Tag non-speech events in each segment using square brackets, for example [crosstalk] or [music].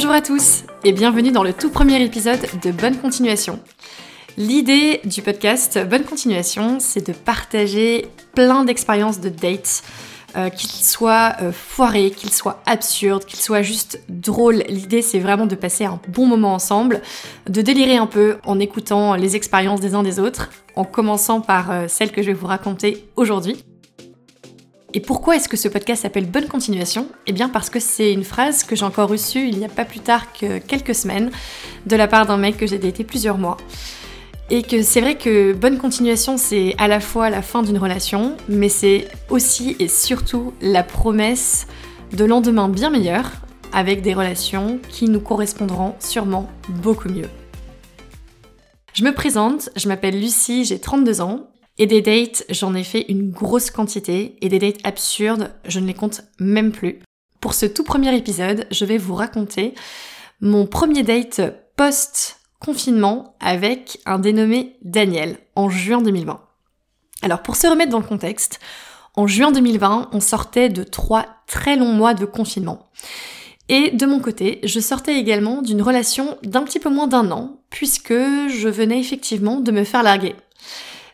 Bonjour à tous et bienvenue dans le tout premier épisode de Bonne Continuation. L'idée du podcast Bonne Continuation, c'est de partager plein d'expériences de dates, euh, qu'ils soient euh, foirés, qu'ils soient absurdes, qu'ils soient juste drôles. L'idée, c'est vraiment de passer un bon moment ensemble, de délirer un peu en écoutant les expériences des uns des autres, en commençant par euh, celle que je vais vous raconter aujourd'hui. Et pourquoi est-ce que ce podcast s'appelle Bonne Continuation? Eh bien parce que c'est une phrase que j'ai encore reçue il n'y a pas plus tard que quelques semaines de la part d'un mec que j'ai daté plusieurs mois. Et que c'est vrai que bonne continuation, c'est à la fois la fin d'une relation, mais c'est aussi et surtout la promesse de lendemain bien meilleur, avec des relations qui nous correspondront sûrement beaucoup mieux. Je me présente, je m'appelle Lucie, j'ai 32 ans, et des dates, j'en ai fait une grosse quantité, et des dates absurdes, je ne les compte même plus. Pour ce tout premier épisode, je vais vous raconter mon premier date post confinement avec un dénommé Daniel en juin 2020. Alors pour se remettre dans le contexte, en juin 2020, on sortait de trois très longs mois de confinement. Et de mon côté, je sortais également d'une relation d'un petit peu moins d'un an, puisque je venais effectivement de me faire larguer.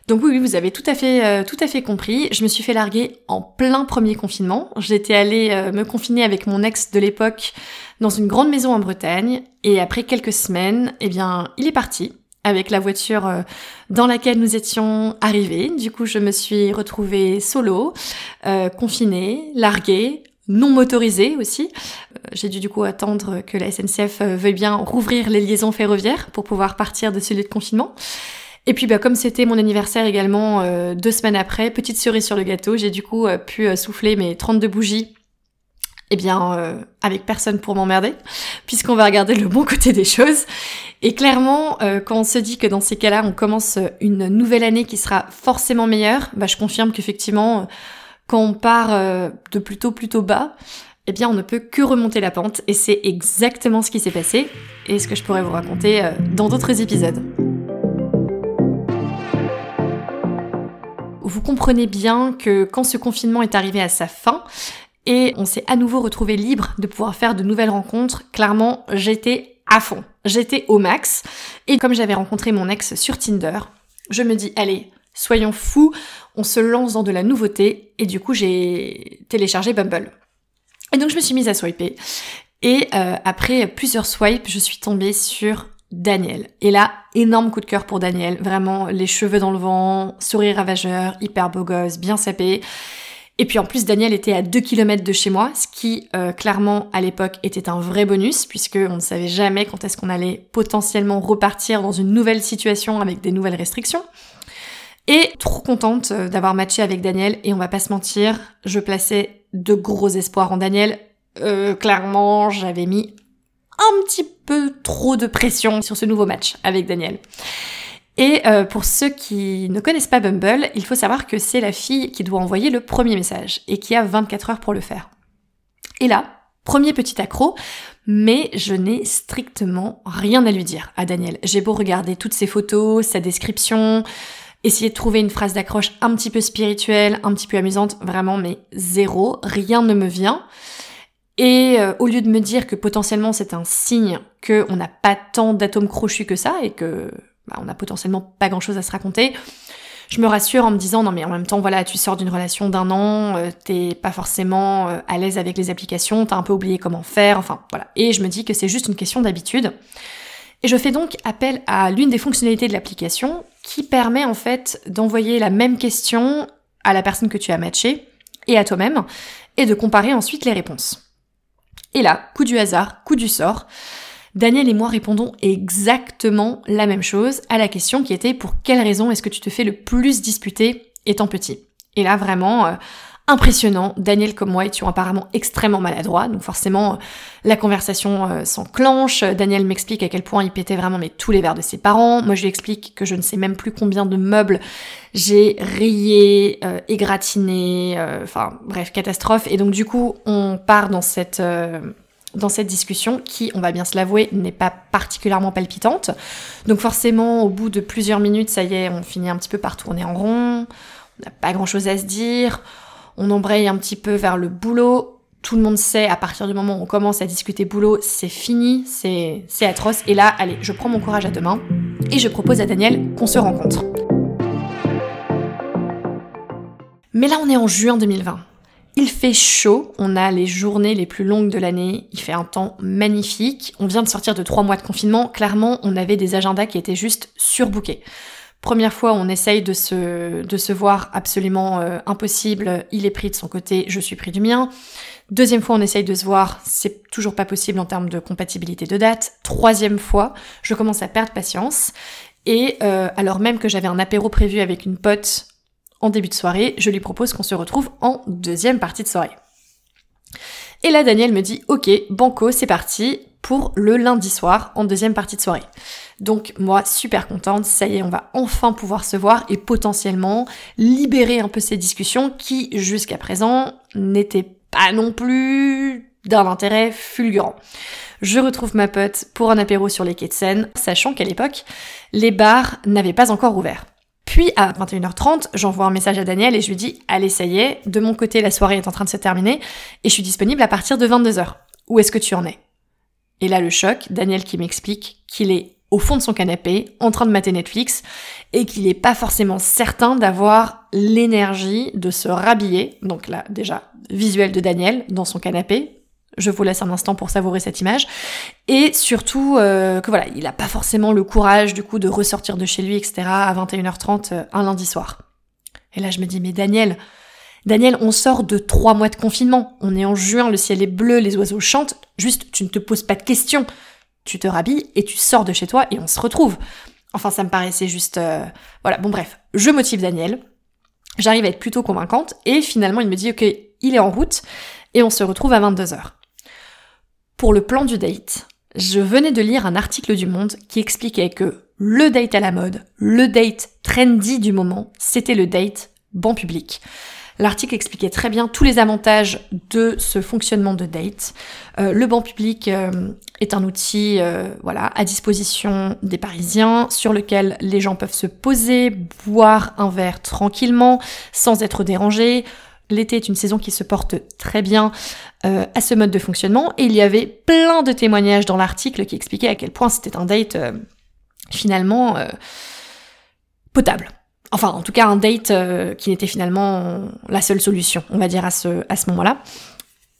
Donc oui, vous avez tout à fait, euh, tout à fait compris. Je me suis fait larguer en plein premier confinement. J'étais allée euh, me confiner avec mon ex de l'époque dans une grande maison en Bretagne. Et après quelques semaines, eh bien, il est parti avec la voiture euh, dans laquelle nous étions arrivés. Du coup, je me suis retrouvée solo, confinée, larguée, non motorisée aussi. J'ai dû du coup attendre que la SNCF veuille bien rouvrir les liaisons ferroviaires pour pouvoir partir de celui de confinement. Et puis bah, comme c'était mon anniversaire également euh, deux semaines après, petite cerise sur le gâteau, j'ai du coup euh, pu euh, souffler mes 32 bougies eh bien, avec personne pour m'emmerder, puisqu'on va regarder le bon côté des choses. Et clairement, quand on se dit que dans ces cas-là, on commence une nouvelle année qui sera forcément meilleure, bah, je confirme qu'effectivement, quand on part de plutôt plutôt bas, eh bien, on ne peut que remonter la pente, et c'est exactement ce qui s'est passé, et ce que je pourrais vous raconter dans d'autres épisodes. Vous comprenez bien que quand ce confinement est arrivé à sa fin, et on s'est à nouveau retrouvé libre de pouvoir faire de nouvelles rencontres, clairement, j'étais à fond. J'étais au max. Et comme j'avais rencontré mon ex sur Tinder, je me dis, allez, soyons fous, on se lance dans de la nouveauté. Et du coup, j'ai téléchargé Bumble. Et donc, je me suis mise à swiper. Et euh, après plusieurs swipes, je suis tombée sur Daniel. Et là, énorme coup de cœur pour Daniel. Vraiment, les cheveux dans le vent, sourire ravageur, hyper beau gosse, bien sapé. Et puis en plus, Daniel était à 2 km de chez moi, ce qui euh, clairement à l'époque était un vrai bonus, puisque on ne savait jamais quand est-ce qu'on allait potentiellement repartir dans une nouvelle situation avec des nouvelles restrictions. Et trop contente euh, d'avoir matché avec Daniel, et on va pas se mentir, je plaçais de gros espoirs en Daniel. Euh, clairement, j'avais mis un petit peu trop de pression sur ce nouveau match avec Daniel. Et euh, pour ceux qui ne connaissent pas Bumble, il faut savoir que c'est la fille qui doit envoyer le premier message et qui a 24 heures pour le faire. Et là, premier petit accro, mais je n'ai strictement rien à lui dire à Daniel. J'ai beau regarder toutes ses photos, sa description, essayer de trouver une phrase d'accroche un petit peu spirituelle, un petit peu amusante, vraiment, mais zéro, rien ne me vient. Et euh, au lieu de me dire que potentiellement c'est un signe qu'on n'a pas tant d'atomes crochus que ça et que bah, on n'a potentiellement pas grand chose à se raconter, je me rassure en me disant non mais en même temps voilà tu sors d'une relation d'un an, euh, t'es pas forcément euh, à l'aise avec les applications, t'as un peu oublié comment faire, enfin voilà. Et je me dis que c'est juste une question d'habitude. Et je fais donc appel à l'une des fonctionnalités de l'application qui permet en fait d'envoyer la même question à la personne que tu as matchée et à toi-même et de comparer ensuite les réponses. Et là, coup du hasard, coup du sort, Daniel et moi répondons exactement la même chose à la question qui était pour quelle raison est-ce que tu te fais le plus disputer étant petit? Et là, vraiment, euh, impressionnant. Daniel comme moi étions apparemment extrêmement maladroits, donc forcément euh, la conversation euh, s'enclenche. Daniel m'explique à quel point il pétait vraiment mais tous les verres de ses parents. Moi je lui explique que je ne sais même plus combien de meubles j'ai rayé, euh, égratigné, enfin bref catastrophe. Et donc du coup on part dans cette dans cette discussion qui, on va bien se l'avouer, n'est pas particulièrement palpitante. Donc forcément, au bout de plusieurs minutes, ça y est, on finit un petit peu par tourner en rond, on n'a pas grand-chose à se dire, on embraye un petit peu vers le boulot, tout le monde sait, à partir du moment où on commence à discuter boulot, c'est fini, c'est, atroce. Et là, allez, je prends mon courage à deux mains et je propose à Daniel qu'on se rencontre. Mais là, on est en juin 2020. Il fait chaud, on a les journées les plus longues de l'année, il fait un temps magnifique, on vient de sortir de trois mois de confinement, clairement on avait des agendas qui étaient juste surbookés. Première fois, on essaye de se, voir absolument euh, impossible, il est pris de son côté, je suis pris du mien. Deuxième fois, on essaye de se voir, c'est toujours pas possible en termes de compatibilité de date. Troisième fois, je commence à perdre patience. Et euh, alors même que j'avais un apéro prévu avec une pote en début de soirée, je lui propose qu'on se retrouve en deuxième partie de soirée. Et là, Daniel me dit, ok, banco, c'est parti pour le lundi soir en deuxième partie de soirée. Donc moi, super contente, ça y est, on va enfin pouvoir se voir et potentiellement libérer un peu ces discussions qui, jusqu'à présent, n'étaient pas non plus d'un intérêt fulgurant. Je retrouve ma pote pour un apéro sur les quais de Seine, sachant qu'à l'époque, les bars n'avaient pas encore ouvert. Puis à 21h30, j'envoie un message à Daniel et je lui dis Allez, ça y est, de mon côté, la soirée est en train de se terminer et je suis disponible à partir de 22h. Où est-ce que tu en es? Et là, le choc, Daniel qui m'explique qu'il est au fond de son canapé, en train de mater Netflix, et qu'il n'est pas forcément certain d'avoir l'énergie de se rhabiller. Donc là, déjà, visuel de Daniel dans son canapé, je vous laisse un instant pour savourer cette image. Et surtout euh, que voilà, il n'a pas forcément le courage du coup de ressortir de chez lui, etc. à 21h30 euh, un lundi soir. Et là je me dis, mais Daniel, Daniel, on sort de trois mois de confinement. On est en juin, le ciel est bleu, les oiseaux chantent. Juste, tu ne te poses pas de questions. Tu te rhabilles et tu sors de chez toi et on se retrouve. Enfin, ça me paraissait juste... Euh, voilà, bon bref. Je motive Daniel. J'arrive à être plutôt convaincante et finalement il me dit, ok, il est en route et on se retrouve à 22h. Pour le plan du date, je venais de lire un article du Monde qui expliquait que le date à la mode, le date trendy du moment, c'était le date banc public. L'article expliquait très bien tous les avantages de ce fonctionnement de date. Euh, le banc public euh, est un outil euh, voilà, à disposition des Parisiens sur lequel les gens peuvent se poser, boire un verre tranquillement sans être dérangés, L'été est une saison qui se porte très bien à ce mode de fonctionnement et il y avait plein de témoignages dans l'article qui expliquaient à quel point c'était un date finalement potable. Enfin, en tout cas, un date qui n'était finalement la seule solution, on va dire, à ce, à ce moment-là.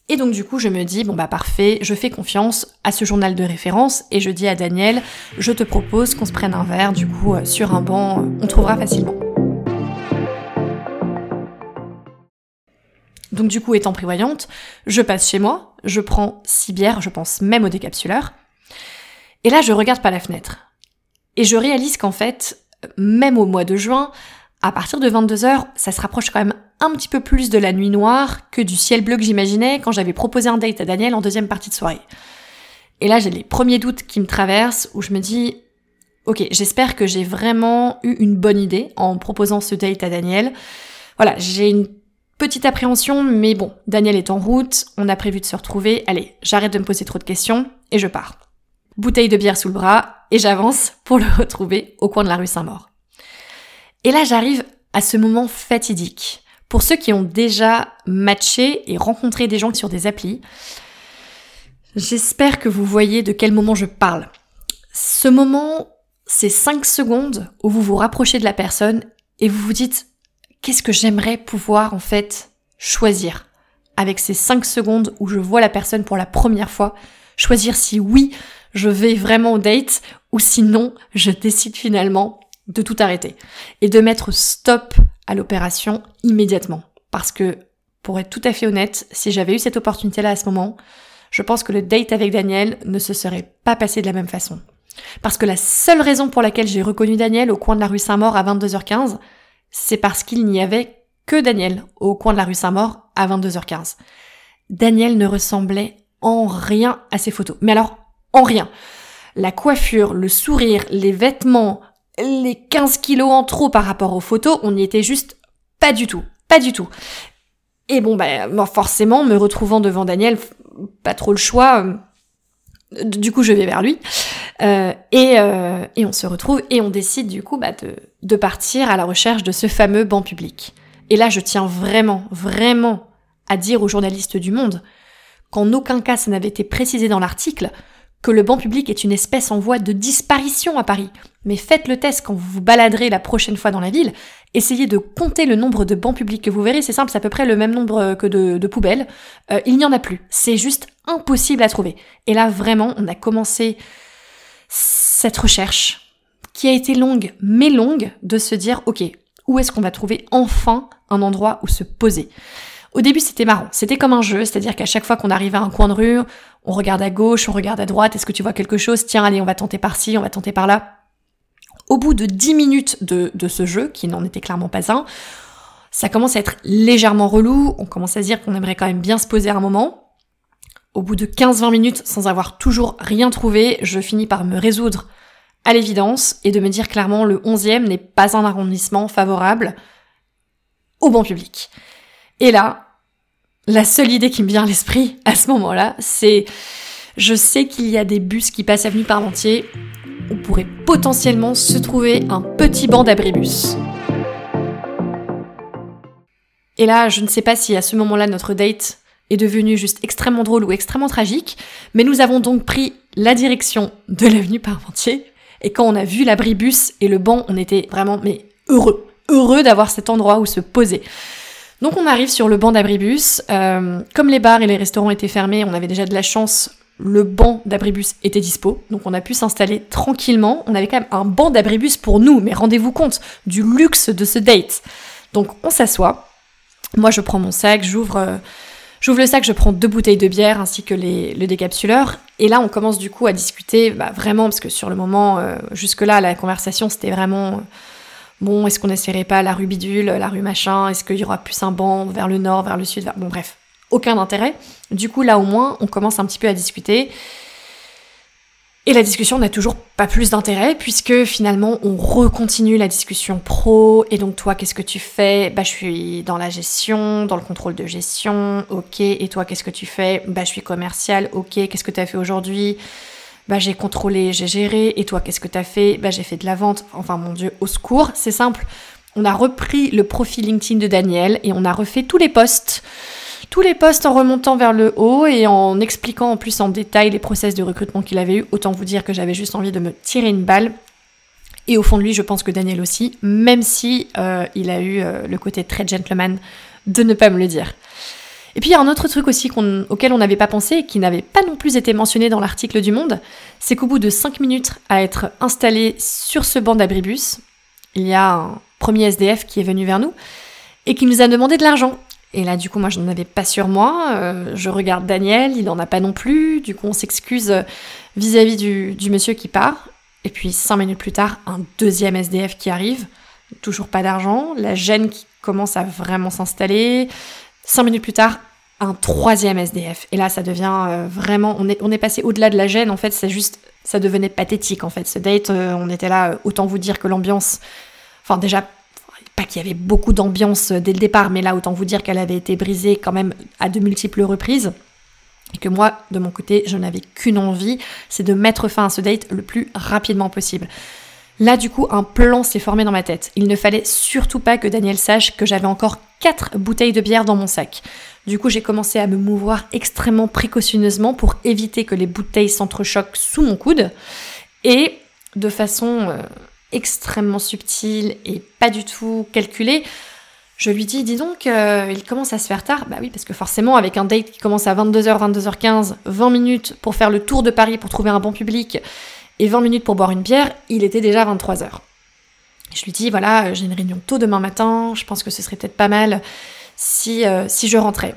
Et donc du coup, je me dis, bon bah parfait, je fais confiance à ce journal de référence et je dis à Daniel, je te propose qu'on se prenne un verre, du coup, sur un banc, on trouvera facilement. Donc du coup, étant prévoyante, je passe chez moi, je prends six bières, je pense même au décapsuleur. Et là, je regarde par la fenêtre. Et je réalise qu'en fait, même au mois de juin, à partir de 22h, ça se rapproche quand même un petit peu plus de la nuit noire que du ciel bleu que j'imaginais quand j'avais proposé un date à Daniel en deuxième partie de soirée. Et là, j'ai les premiers doutes qui me traversent où je me dis, ok, j'espère que j'ai vraiment eu une bonne idée en proposant ce date à Daniel. Voilà, j'ai une Petite appréhension, mais bon, Daniel est en route, on a prévu de se retrouver, allez, j'arrête de me poser trop de questions et je pars. Bouteille de bière sous le bras et j'avance pour le [laughs] retrouver au coin de la rue Saint-Maur. Et là j'arrive à ce moment fatidique. Pour ceux qui ont déjà matché et rencontré des gens sur des applis, j'espère que vous voyez de quel moment je parle. Ce moment, c'est 5 secondes où vous vous rapprochez de la personne et vous vous dites qu'est-ce que j'aimerais pouvoir en fait choisir? Avec ces 5 secondes où je vois la personne pour la première fois, choisir si oui, je vais vraiment au date ou sinon, je décide finalement de tout arrêter et de mettre stop à l'opération immédiatement. Parce que, pour être tout à fait honnête, si j'avais eu cette opportunité-là à ce moment, je pense que le date avec Daniel ne se serait pas passé de la même façon. Parce que la seule raison pour laquelle j'ai reconnu Daniel au coin de la rue Saint-Maur à 22h15, c'est parce qu'il n'y avait que Daniel au coin de la rue Saint-Maur à 22h15. Daniel ne ressemblait en rien à ses photos. Mais alors, en rien. La coiffure, le sourire, les vêtements, les 15 kilos en trop par rapport aux photos, on n'y était juste pas du tout. Pas du tout. Et bon, bah, forcément, me retrouvant devant Daniel, pas trop le choix. Euh, du coup, je vais vers lui. Euh, et, euh, et, on se retrouve et on décide du coup bah, de, de partir à la recherche de ce fameux banc public. Et là, je tiens vraiment, vraiment à dire aux journalistes du monde qu'en aucun cas ça n'avait été précisé dans l'article, que le banc public est une espèce en voie de disparition à Paris. Mais faites le test quand vous vous baladerez la prochaine fois dans la ville. Essayez de compter le nombre de bancs publics que vous verrez. C'est simple, c'est à peu près le même nombre que de, poubelles. Euh, il n'y en a plus. C'est juste impossible à trouver. Et là, vraiment, on a commencé cette recherche qui a été longue, mais longue, de se dire, ok, où est-ce qu'on va trouver enfin un endroit où se poser? Au début, c'était marrant. C'était comme un jeu, c'est-à-dire qu'à chaque fois qu'on arrivait à un coin de rue, on regarde à gauche, on regarde à droite, est-ce que tu vois quelque chose? Tiens, allez, on va tenter par-ci, on va tenter par-là. Au bout de 10 minutes de, ce jeu, qui n'en était clairement pas un, ça commence à être légèrement relou, on commence à se dire qu'on aimerait quand même bien se poser un moment. Au bout de 15-20 minutes, sans avoir toujours rien trouvé, je finis par me résoudre à l'évidence et de me dire clairement le 11e n'est pas un arrondissement favorable au banc public. Et là, la seule idée qui me vient à l'esprit à ce moment-là, c'est je sais qu'il y a des bus qui passent avenue Parmentier. On pourrait potentiellement se trouver un petit banc d'abribus. Et là, je ne sais pas si à ce moment-là notre date est devenue juste extrêmement drôle ou extrêmement tragique, mais nous avons donc pris la direction de l'avenue Parmentier. Et quand on a vu l'abribus et le banc, on était vraiment mais heureux, heureux d'avoir cet endroit où se poser. Donc on arrive sur le banc d'abribus. Euh, comme les bars et les restaurants étaient fermés, on avait déjà de la chance. Le banc d'abribus était dispo, donc on a pu s'installer tranquillement. On avait quand même un banc d'abribus pour nous, mais rendez-vous compte du luxe de ce date. Donc on s'assoit. Moi je prends mon sac, j'ouvre euh, le sac, je prends deux bouteilles de bière ainsi que le décapsuleur. Et là on commence du coup à discuter, bah, vraiment parce que sur le moment euh, jusque là la conversation c'était vraiment Bon, est-ce qu'on essaierait pas la rue Bidule, la rue machin? Est-ce qu'il y aura plus un banc vers le nord, vers le sud Bon, bref, aucun intérêt. Du coup, là au moins, on commence un petit peu à discuter. Et la discussion n'a toujours pas plus d'intérêt puisque finalement on recontinue la discussion pro. Et donc toi, qu'est-ce que tu fais? Bah je suis dans la gestion, dans le contrôle de gestion. Ok. Et toi, qu'est-ce que tu fais? Bah je suis commercial. Ok. Qu'est-ce que tu as fait aujourd'hui? Bah j'ai contrôlé, j'ai géré, et toi qu'est-ce que t'as fait? Bah j'ai fait de la vente, enfin mon dieu, au secours, c'est simple. On a repris le profil LinkedIn de Daniel et on a refait tous les posts. Tous les posts en remontant vers le haut et en expliquant en plus en détail les process de recrutement qu'il avait eu. Autant vous dire que j'avais juste envie de me tirer une balle. Et au fond de lui, je pense que Daniel aussi, même si euh, il a eu euh, le côté très gentleman de ne pas me le dire. Et puis il y a un autre truc aussi auquel on n'avait pas pensé et qui n'avait pas non plus été mentionné dans l'article du Monde, c'est qu'au bout de 5 minutes à être installé sur ce banc d'abribus, il y a un premier SDF qui est venu vers nous et qui nous a demandé de l'argent. Et là, du coup, moi, je n'en avais pas sur moi. Euh, je regarde Daniel, il n'en a pas non plus. Du coup, on s'excuse vis-à-vis du, du monsieur qui part. Et puis, cinq minutes plus tard, un deuxième SDF qui arrive. Toujours pas d'argent. La gêne qui commence à vraiment s'installer. Cinq minutes plus tard, un troisième SDF. Et là, ça devient euh, vraiment, on est, on est passé au-delà de la gêne. En fait, c'est juste, ça devenait pathétique. En fait, ce date, euh, on était là. Euh, autant vous dire que l'ambiance, enfin déjà, pas qu'il y avait beaucoup d'ambiance dès le départ, mais là, autant vous dire qu'elle avait été brisée quand même à de multiples reprises. Et que moi, de mon côté, je n'avais qu'une envie, c'est de mettre fin à ce date le plus rapidement possible. Là, du coup, un plan s'est formé dans ma tête. Il ne fallait surtout pas que Daniel sache que j'avais encore quatre bouteilles de bière dans mon sac. Du coup, j'ai commencé à me mouvoir extrêmement précautionneusement pour éviter que les bouteilles s'entrechoquent sous mon coude. Et de façon euh, extrêmement subtile et pas du tout calculée, je lui dis, dis donc, euh, il commence à se faire tard. Bah oui, parce que forcément, avec un date qui commence à 22h, 22h15, 20 minutes pour faire le tour de Paris pour trouver un bon public et 20 minutes pour boire une bière, il était déjà 23h. Je lui dis, voilà, j'ai une réunion tôt demain matin, je pense que ce serait peut-être pas mal si, euh, si je rentrais.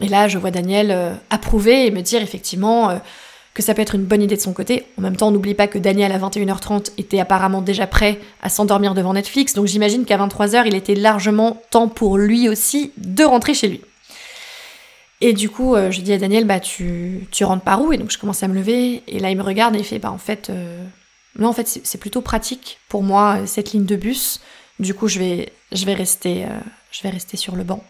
Et là, je vois Daniel euh, approuver et me dire effectivement euh, que ça peut être une bonne idée de son côté. En même temps, n'oublie pas que Daniel, à 21h30, était apparemment déjà prêt à s'endormir devant Netflix, donc j'imagine qu'à 23h, il était largement temps pour lui aussi de rentrer chez lui. Et du coup, je dis à Daniel, bah tu, rentres par où? Et donc je commence à me lever, et là il me regarde et il fait, bah en fait, non, en fait c'est plutôt pratique pour moi cette ligne de bus. Du coup, je vais, je vais, rester, je vais rester sur le banc.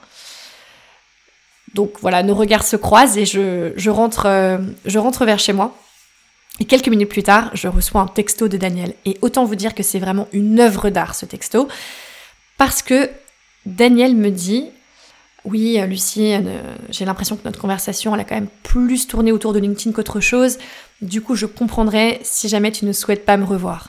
Donc voilà, nos regards se croisent et je, rentre, euh, je rentre vers chez moi. Et quelques minutes plus tard, je reçois un texto de Daniel. Et autant vous dire que c'est vraiment une œuvre d'art ce texto. Parce que Daniel me dit Oui, euh, Lucie, euh, j'ai l'impression que notre conversation, a quand même plus tourné autour de LinkedIn qu'autre chose. Du coup, je comprendrais si jamais tu ne souhaites pas me revoir.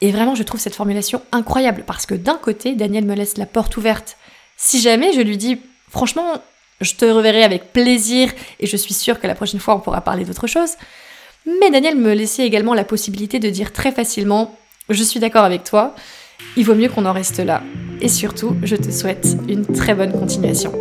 Et vraiment, je trouve cette formulation incroyable parce que d'un côté, Daniel me laisse la porte ouverte. Si jamais je lui dis, franchement, je te reverrai avec plaisir et je suis sûre que la prochaine fois on pourra parler d'autre chose. Mais Daniel me laissait également la possibilité de dire très facilement Je suis d'accord avec toi, il vaut mieux qu'on en reste là. Et surtout, je te souhaite une très bonne continuation.